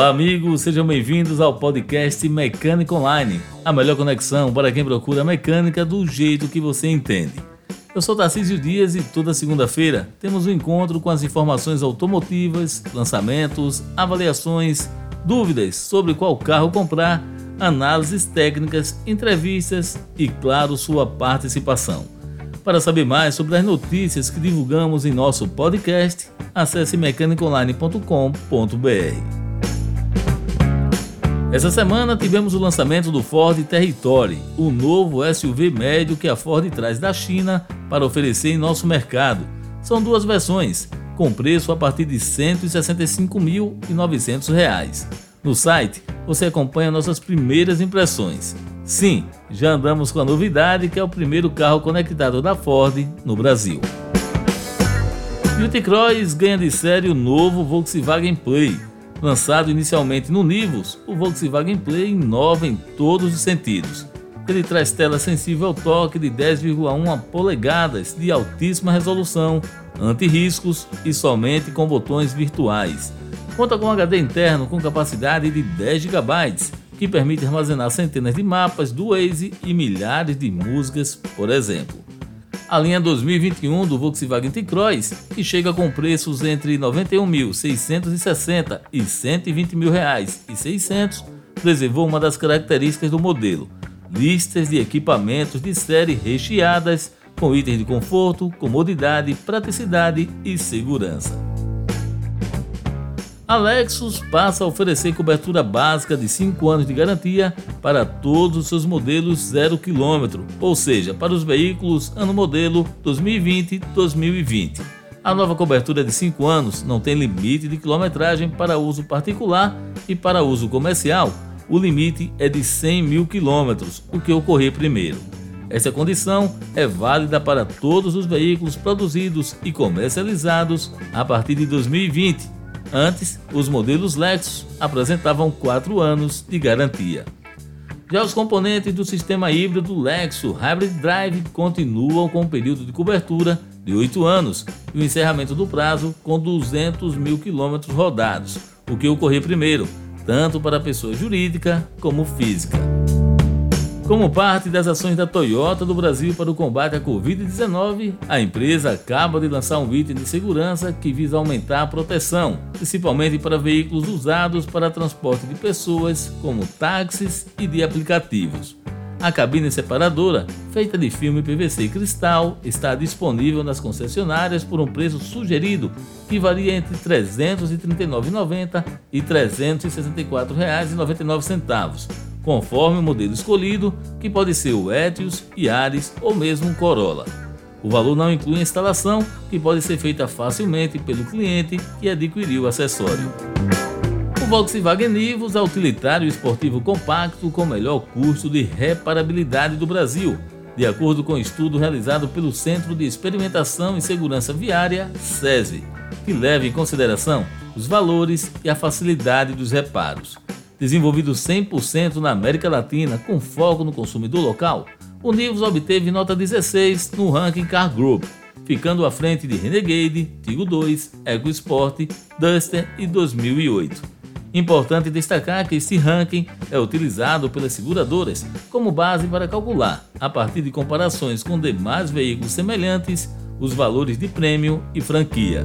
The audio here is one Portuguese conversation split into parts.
Olá, amigos, sejam bem-vindos ao podcast Mecânica Online, a melhor conexão para quem procura mecânica do jeito que você entende. Eu sou Tarcísio Dias e toda segunda-feira temos um encontro com as informações automotivas, lançamentos, avaliações, dúvidas sobre qual carro comprar, análises técnicas, entrevistas e, claro, sua participação. Para saber mais sobre as notícias que divulgamos em nosso podcast, acesse mecanicaonline.com.br. Essa semana tivemos o lançamento do Ford Territory, o novo SUV médio que a Ford traz da China para oferecer em nosso mercado. São duas versões, com preço a partir de R$ 165.900. No site, você acompanha nossas primeiras impressões. Sim, já andamos com a novidade que é o primeiro carro conectado da Ford no Brasil. E o T-Cross ganha de série o novo Volkswagen Play, Lançado inicialmente no Nivus, o Volkswagen Play inova em todos os sentidos. Ele traz tela sensível ao toque de 10,1 polegadas de altíssima resolução, anti-riscos e somente com botões virtuais. Conta com HD interno com capacidade de 10 GB, que permite armazenar centenas de mapas do Waze e milhares de músicas, por exemplo a linha 2021 do Volkswagen T-Cross, que chega com preços entre 91.660 e 120 mil reais e 600, preservou uma das características do modelo: listas de equipamentos de série recheadas com itens de conforto, comodidade, praticidade e segurança. A Lexus passa a oferecer cobertura básica de 5 anos de garantia para todos os seus modelos 0 km, ou seja, para os veículos ano modelo 2020-2020. A nova cobertura de 5 anos não tem limite de quilometragem para uso particular e para uso comercial, o limite é de 100 mil quilômetros, o que ocorrer primeiro. Essa condição é válida para todos os veículos produzidos e comercializados a partir de 2020 Antes, os modelos Lexus apresentavam 4 anos de garantia. Já os componentes do sistema híbrido Lexus Hybrid Drive continuam com um período de cobertura de 8 anos e o encerramento do prazo com 200 mil quilômetros rodados, o que ocorrer primeiro, tanto para a pessoa jurídica como física. Como parte das ações da Toyota do Brasil para o combate à Covid-19, a empresa acaba de lançar um item de segurança que visa aumentar a proteção, principalmente para veículos usados para transporte de pessoas, como táxis e de aplicativos. A cabine separadora, feita de filme PVC e cristal, está disponível nas concessionárias por um preço sugerido que varia entre R$ 339,90 e R$ 364,99 conforme o modelo escolhido, que pode ser o Etios, Yaris ou mesmo Corolla. O valor não inclui a instalação, que pode ser feita facilmente pelo cliente que adquiriu o acessório. O Volkswagen Nivus é o utilitário esportivo compacto com melhor custo de reparabilidade do Brasil, de acordo com um estudo realizado pelo Centro de Experimentação e Segurança Viária, SESI, que leva em consideração os valores e a facilidade dos reparos. Desenvolvido 100% na América Latina, com foco no consumidor local, o Nivus obteve nota 16 no ranking Car Group, ficando à frente de Renegade, Tigo 2, EcoSport, Duster e 2008. Importante destacar que esse ranking é utilizado pelas seguradoras como base para calcular, a partir de comparações com demais veículos semelhantes, os valores de prêmio e franquia.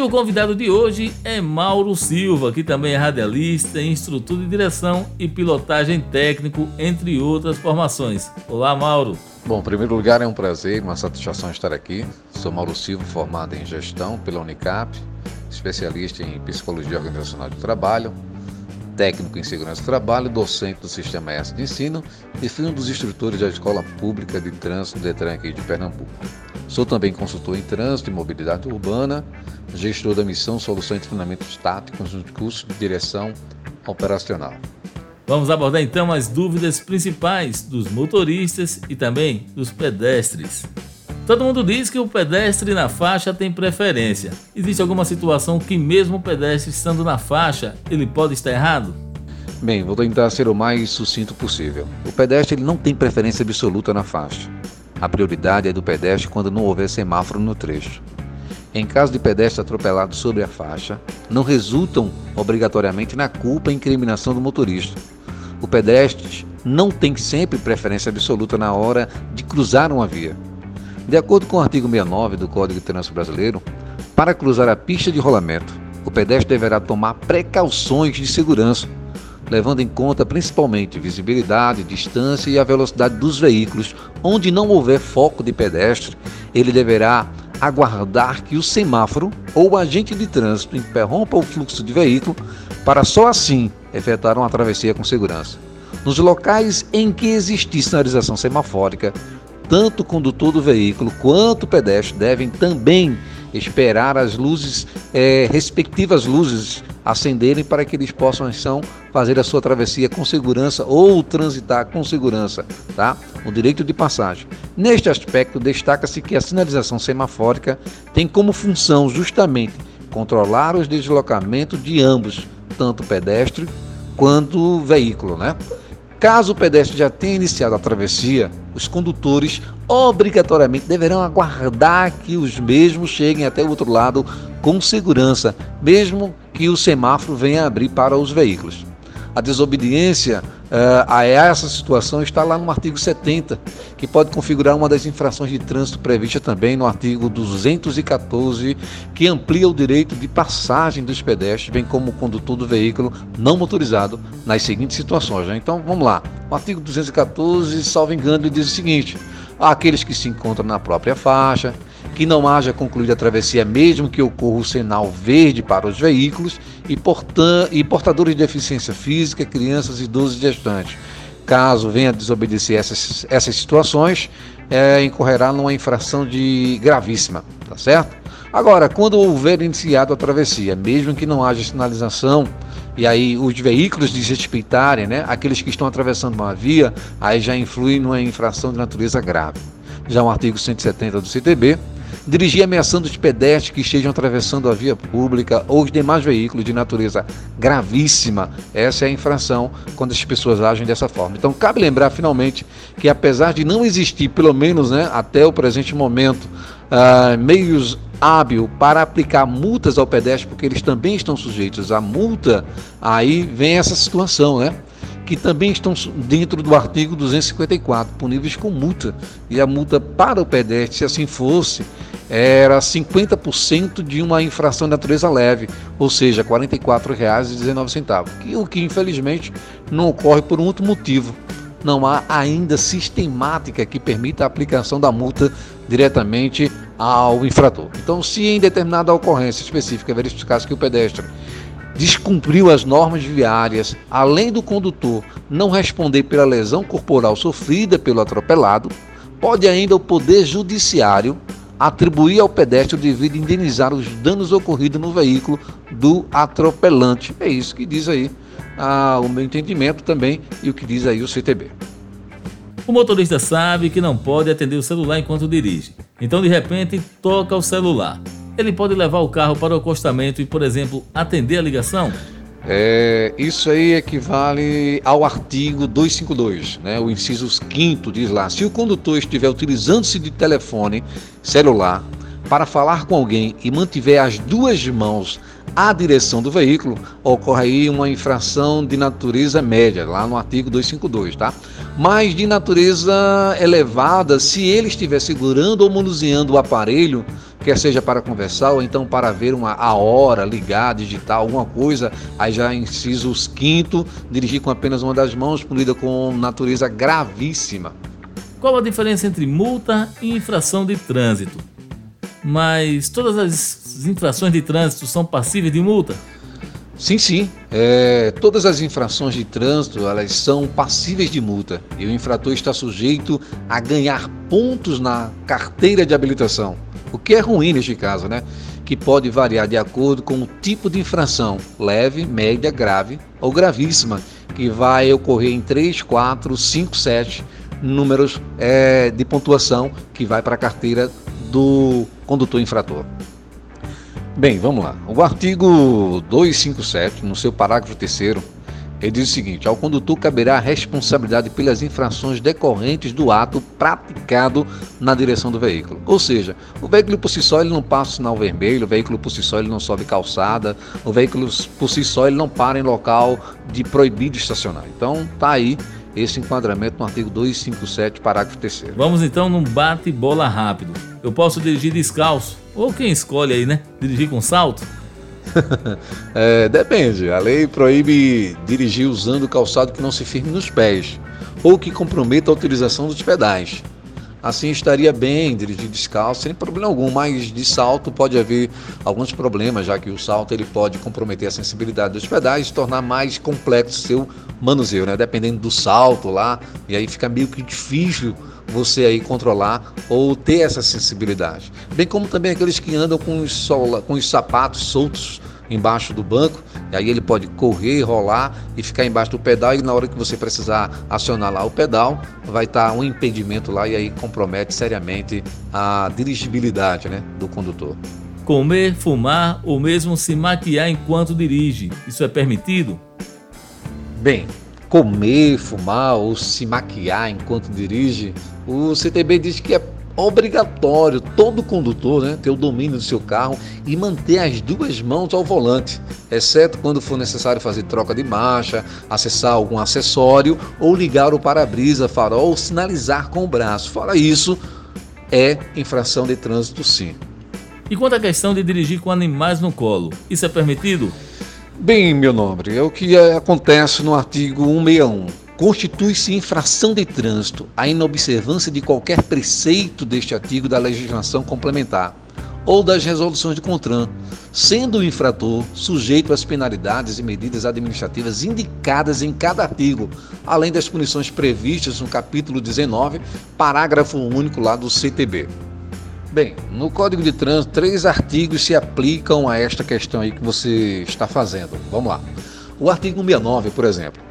E o convidado de hoje é Mauro Silva, que também é radialista, instrutor de direção e pilotagem técnico, entre outras formações. Olá, Mauro. Bom, em primeiro lugar, é um prazer, uma satisfação estar aqui. Sou Mauro Silva, formado em gestão pela Unicap, especialista em psicologia organizacional de trabalho, técnico em segurança do trabalho, docente do Sistema S de ensino e fui um dos instrutores da Escola Pública de Trânsito Detran aqui de Pernambuco. Sou também consultor em trânsito e mobilidade urbana, gestor da missão Soluções de Treinamentos Táticos no curso de Direção Operacional. Vamos abordar então as dúvidas principais dos motoristas e também dos pedestres. Todo mundo diz que o pedestre na faixa tem preferência. Existe alguma situação que mesmo o pedestre estando na faixa, ele pode estar errado? Bem, vou tentar ser o mais sucinto possível. O pedestre ele não tem preferência absoluta na faixa. A prioridade é do pedestre quando não houver semáforo no trecho. em caso de pedestre atropelado sobre a faixa, não resultam obrigatoriamente na culpa e incriminação do motorista. O pedestre não tem sempre preferência absoluta na hora de cruzar uma via. De acordo com o artigo 69 do Código de Trânsito Brasileiro, para cruzar a pista de rolamento, o pedestre deverá tomar precauções de segurança, levando em conta principalmente visibilidade, distância e a velocidade dos veículos. Onde não houver foco de pedestre, ele deverá aguardar que o semáforo ou o agente de trânsito interrompa o fluxo de veículo para só assim efetuar uma travessia com segurança. Nos locais em que existir sinalização semafórica, tanto o condutor do veículo quanto o pedestre devem também esperar as luzes, é, respectivas luzes acenderem para que eles possam então fazer a sua travessia com segurança ou transitar com segurança, tá? O direito de passagem. Neste aspecto, destaca-se que a sinalização semafórica tem como função justamente controlar os deslocamentos de ambos, tanto pedestre quanto veículo, né? Caso o pedestre já tenha iniciado a travessia, os condutores obrigatoriamente deverão aguardar que os mesmos cheguem até o outro lado com segurança, mesmo que o semáforo venha abrir para os veículos. A desobediência a essa situação está lá no artigo 70, que pode configurar uma das infrações de trânsito prevista também no artigo 214, que amplia o direito de passagem dos pedestres, bem como o condutor do veículo não motorizado, nas seguintes situações. Né? Então vamos lá. O artigo 214, salvo engano, ele diz o seguinte: aqueles que se encontram na própria faixa, que não haja concluída a travessia, mesmo que ocorra o sinal verde para os veículos e, e portadores de deficiência física, crianças, idosos e gestantes. Caso venha a desobedecer essas, essas situações, é, incorrerá numa infração de gravíssima, tá certo? Agora, quando houver iniciado a travessia, mesmo que não haja sinalização, e aí os veículos desrespeitarem, né, aqueles que estão atravessando uma via, aí já influi numa infração de natureza grave. Já o artigo 170 do CTB dirigir ameaçando os pedestres que estejam atravessando a via pública ou os demais veículos de natureza gravíssima. Essa é a infração quando as pessoas agem dessa forma. Então, cabe lembrar finalmente que, apesar de não existir, pelo menos né, até o presente momento, uh, meios hábil para aplicar multas ao pedestre, porque eles também estão sujeitos à multa, aí vem essa situação, né? Que também estão dentro do artigo 254, puníveis com multa. E a multa para o pedestre, se assim fosse, era 50% de uma infração de natureza leve, ou seja, R$ 44,19, o que infelizmente não ocorre por um outro motivo. Não há ainda sistemática que permita a aplicação da multa diretamente ao infrator. Então, se em determinada ocorrência específica verificasse que o pedestre descumpriu as normas viárias, além do condutor não responder pela lesão corporal sofrida pelo atropelado, pode ainda o Poder Judiciário atribuir ao pedestre o devido indenizar os danos ocorridos no veículo do atropelante. É isso que diz aí ah, o meu entendimento também e o que diz aí o CTB. O motorista sabe que não pode atender o celular enquanto dirige, então de repente toca o celular. Ele pode levar o carro para o acostamento e, por exemplo, atender a ligação? É, isso aí equivale ao artigo 252, né? o inciso 5 diz lá: se o condutor estiver utilizando-se de telefone celular para falar com alguém e mantiver as duas mãos à direção do veículo, ocorre aí uma infração de natureza média, lá no artigo 252, tá? Mas de natureza elevada, se ele estiver segurando ou manuseando o aparelho quer seja para conversar ou então para ver uma, a hora, ligar, digitar alguma coisa, aí já inciso quinto, dirigir com apenas uma das mãos, punida com natureza gravíssima. Qual a diferença entre multa e infração de trânsito? Mas todas as infrações de trânsito são passíveis de multa? Sim, sim. É, todas as infrações de trânsito elas são passíveis de multa e o infrator está sujeito a ganhar pontos na carteira de habilitação. O que é ruim neste caso, né? Que pode variar de acordo com o tipo de infração, leve, média, grave ou gravíssima, que vai ocorrer em 3, 4, 5, 7 números é, de pontuação que vai para a carteira do condutor infrator. Bem, vamos lá. O artigo 257, no seu parágrafo 3 Ele diz o seguinte: ao condutor caberá a responsabilidade pelas infrações decorrentes do ato praticado na direção do veículo. Ou seja, o veículo por si só ele não passa o sinal vermelho, o veículo por si só ele não sobe calçada, o veículo por si só ele não para em local de proibido estacionar. Então, tá aí esse enquadramento no artigo 257, parágrafo 3 Vamos então num bate-bola rápido. Eu posso dirigir descalço? Ou quem escolhe aí, né? Dirigir com salto? é, depende. A lei proíbe dirigir usando calçado que não se firme nos pés ou que comprometa a utilização dos pedais. Assim estaria bem dirigir descalço sem problema algum, mas de salto pode haver alguns problemas, já que o salto ele pode comprometer a sensibilidade dos pedais e tornar mais complexo seu manuseio, né? Dependendo do salto lá, e aí fica meio que difícil você aí controlar ou ter essa sensibilidade. Bem como também aqueles que andam com os, sola, com os sapatos soltos embaixo do banco, e aí ele pode correr, rolar e ficar embaixo do pedal e na hora que você precisar acionar lá o pedal, vai estar um impedimento lá e aí compromete seriamente a dirigibilidade né, do condutor. Comer, fumar ou mesmo se maquiar enquanto dirige, isso é permitido? Bem, comer, fumar ou se maquiar enquanto dirige, o CTB diz que é obrigatório todo condutor né, ter o domínio do seu carro e manter as duas mãos ao volante, exceto quando for necessário fazer troca de marcha, acessar algum acessório ou ligar o para-brisa, farol ou sinalizar com o braço. Fora isso, é infração de trânsito sim. E quanto à questão de dirigir com animais no colo, isso é permitido? Bem, meu nobre, é o que acontece no artigo 161 constitui-se infração de trânsito a inobservância de qualquer preceito deste artigo da legislação complementar ou das resoluções de CONTRAN, sendo o infrator sujeito às penalidades e medidas administrativas indicadas em cada artigo, além das punições previstas no capítulo 19, parágrafo único lá do CTB. Bem, no Código de Trânsito, três artigos se aplicam a esta questão aí que você está fazendo. Vamos lá. O artigo 69, por exemplo,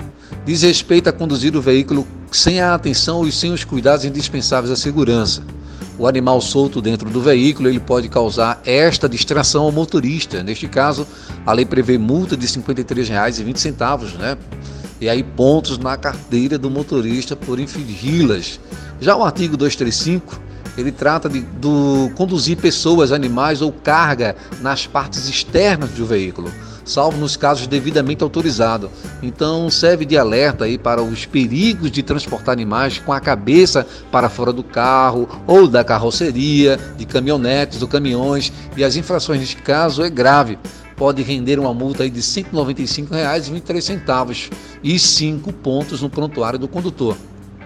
diz respeito a conduzir o veículo sem a atenção e sem os cuidados indispensáveis à segurança. O animal solto dentro do veículo ele pode causar esta distração ao motorista. Neste caso, a lei prevê multa de R$ 53,20, né? E aí pontos na carteira do motorista por infringi-las. Já o artigo 235 ele trata de do conduzir pessoas, animais ou carga nas partes externas do veículo salvo nos casos devidamente autorizados. Então serve de alerta aí para os perigos de transportar animais com a cabeça para fora do carro ou da carroceria, de caminhonetes ou caminhões, e as infrações neste caso é grave. Pode render uma multa aí de R$ 195,23 e 5 pontos no prontuário do condutor.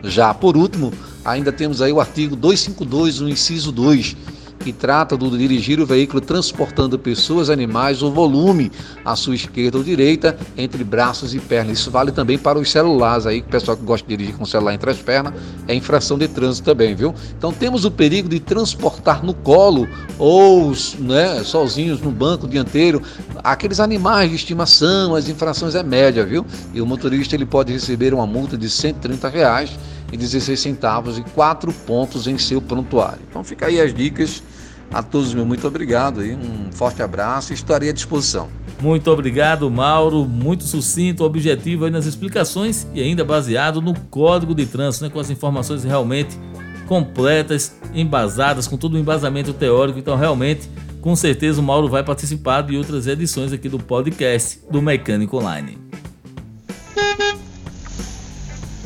Já por último, ainda temos aí o artigo 252, o inciso 2, que trata do dirigir o veículo transportando pessoas, animais ou volume à sua esquerda ou direita, entre braços e pernas. Isso vale também para os celulares aí, o pessoal que gosta de dirigir com o celular entre as pernas, é infração de trânsito também, viu? Então temos o perigo de transportar no colo ou né, sozinhos no banco dianteiro aqueles animais de estimação, as infrações é média, viu? E o motorista ele pode receber uma multa de 130 reais e 16 centavos e 4 pontos em seu prontuário. Então fica aí as dicas a todos, meu muito obrigado aí, um forte abraço e estarei à disposição. Muito obrigado, Mauro. Muito sucinto, objetivo aí nas explicações e ainda baseado no código de trânsito, né, com as informações realmente completas, embasadas, com todo o embasamento teórico. Então, realmente, com certeza, o Mauro vai participar de outras edições aqui do podcast do Mecânico Online.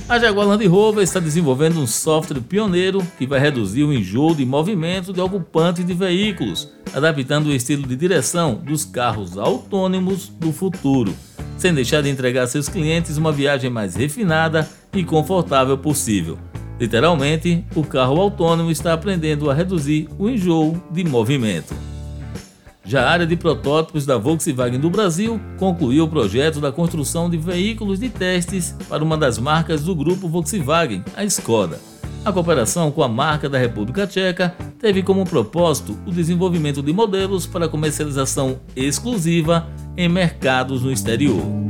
A Jaguar Land Rover está desenvolvendo um software pioneiro que vai reduzir o enjoo de movimento de ocupantes de veículos, adaptando o estilo de direção dos carros autônomos do futuro, sem deixar de entregar a seus clientes uma viagem mais refinada e confortável possível. Literalmente, o carro autônomo está aprendendo a reduzir o enjoo de movimento. Já a área de protótipos da Volkswagen do Brasil concluiu o projeto da construção de veículos de testes para uma das marcas do grupo Volkswagen, a Skoda. A cooperação com a marca da República Tcheca teve como propósito o desenvolvimento de modelos para comercialização exclusiva em mercados no exterior.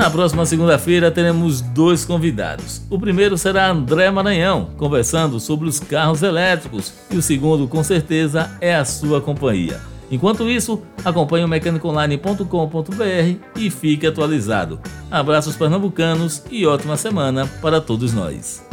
Na próxima segunda-feira teremos dois convidados. O primeiro será André Maranhão, conversando sobre os carros elétricos, e o segundo, com certeza, é a sua companhia. Enquanto isso, acompanhe o mecanicoonline.com.br e fique atualizado. Abraços pernambucanos e ótima semana para todos nós.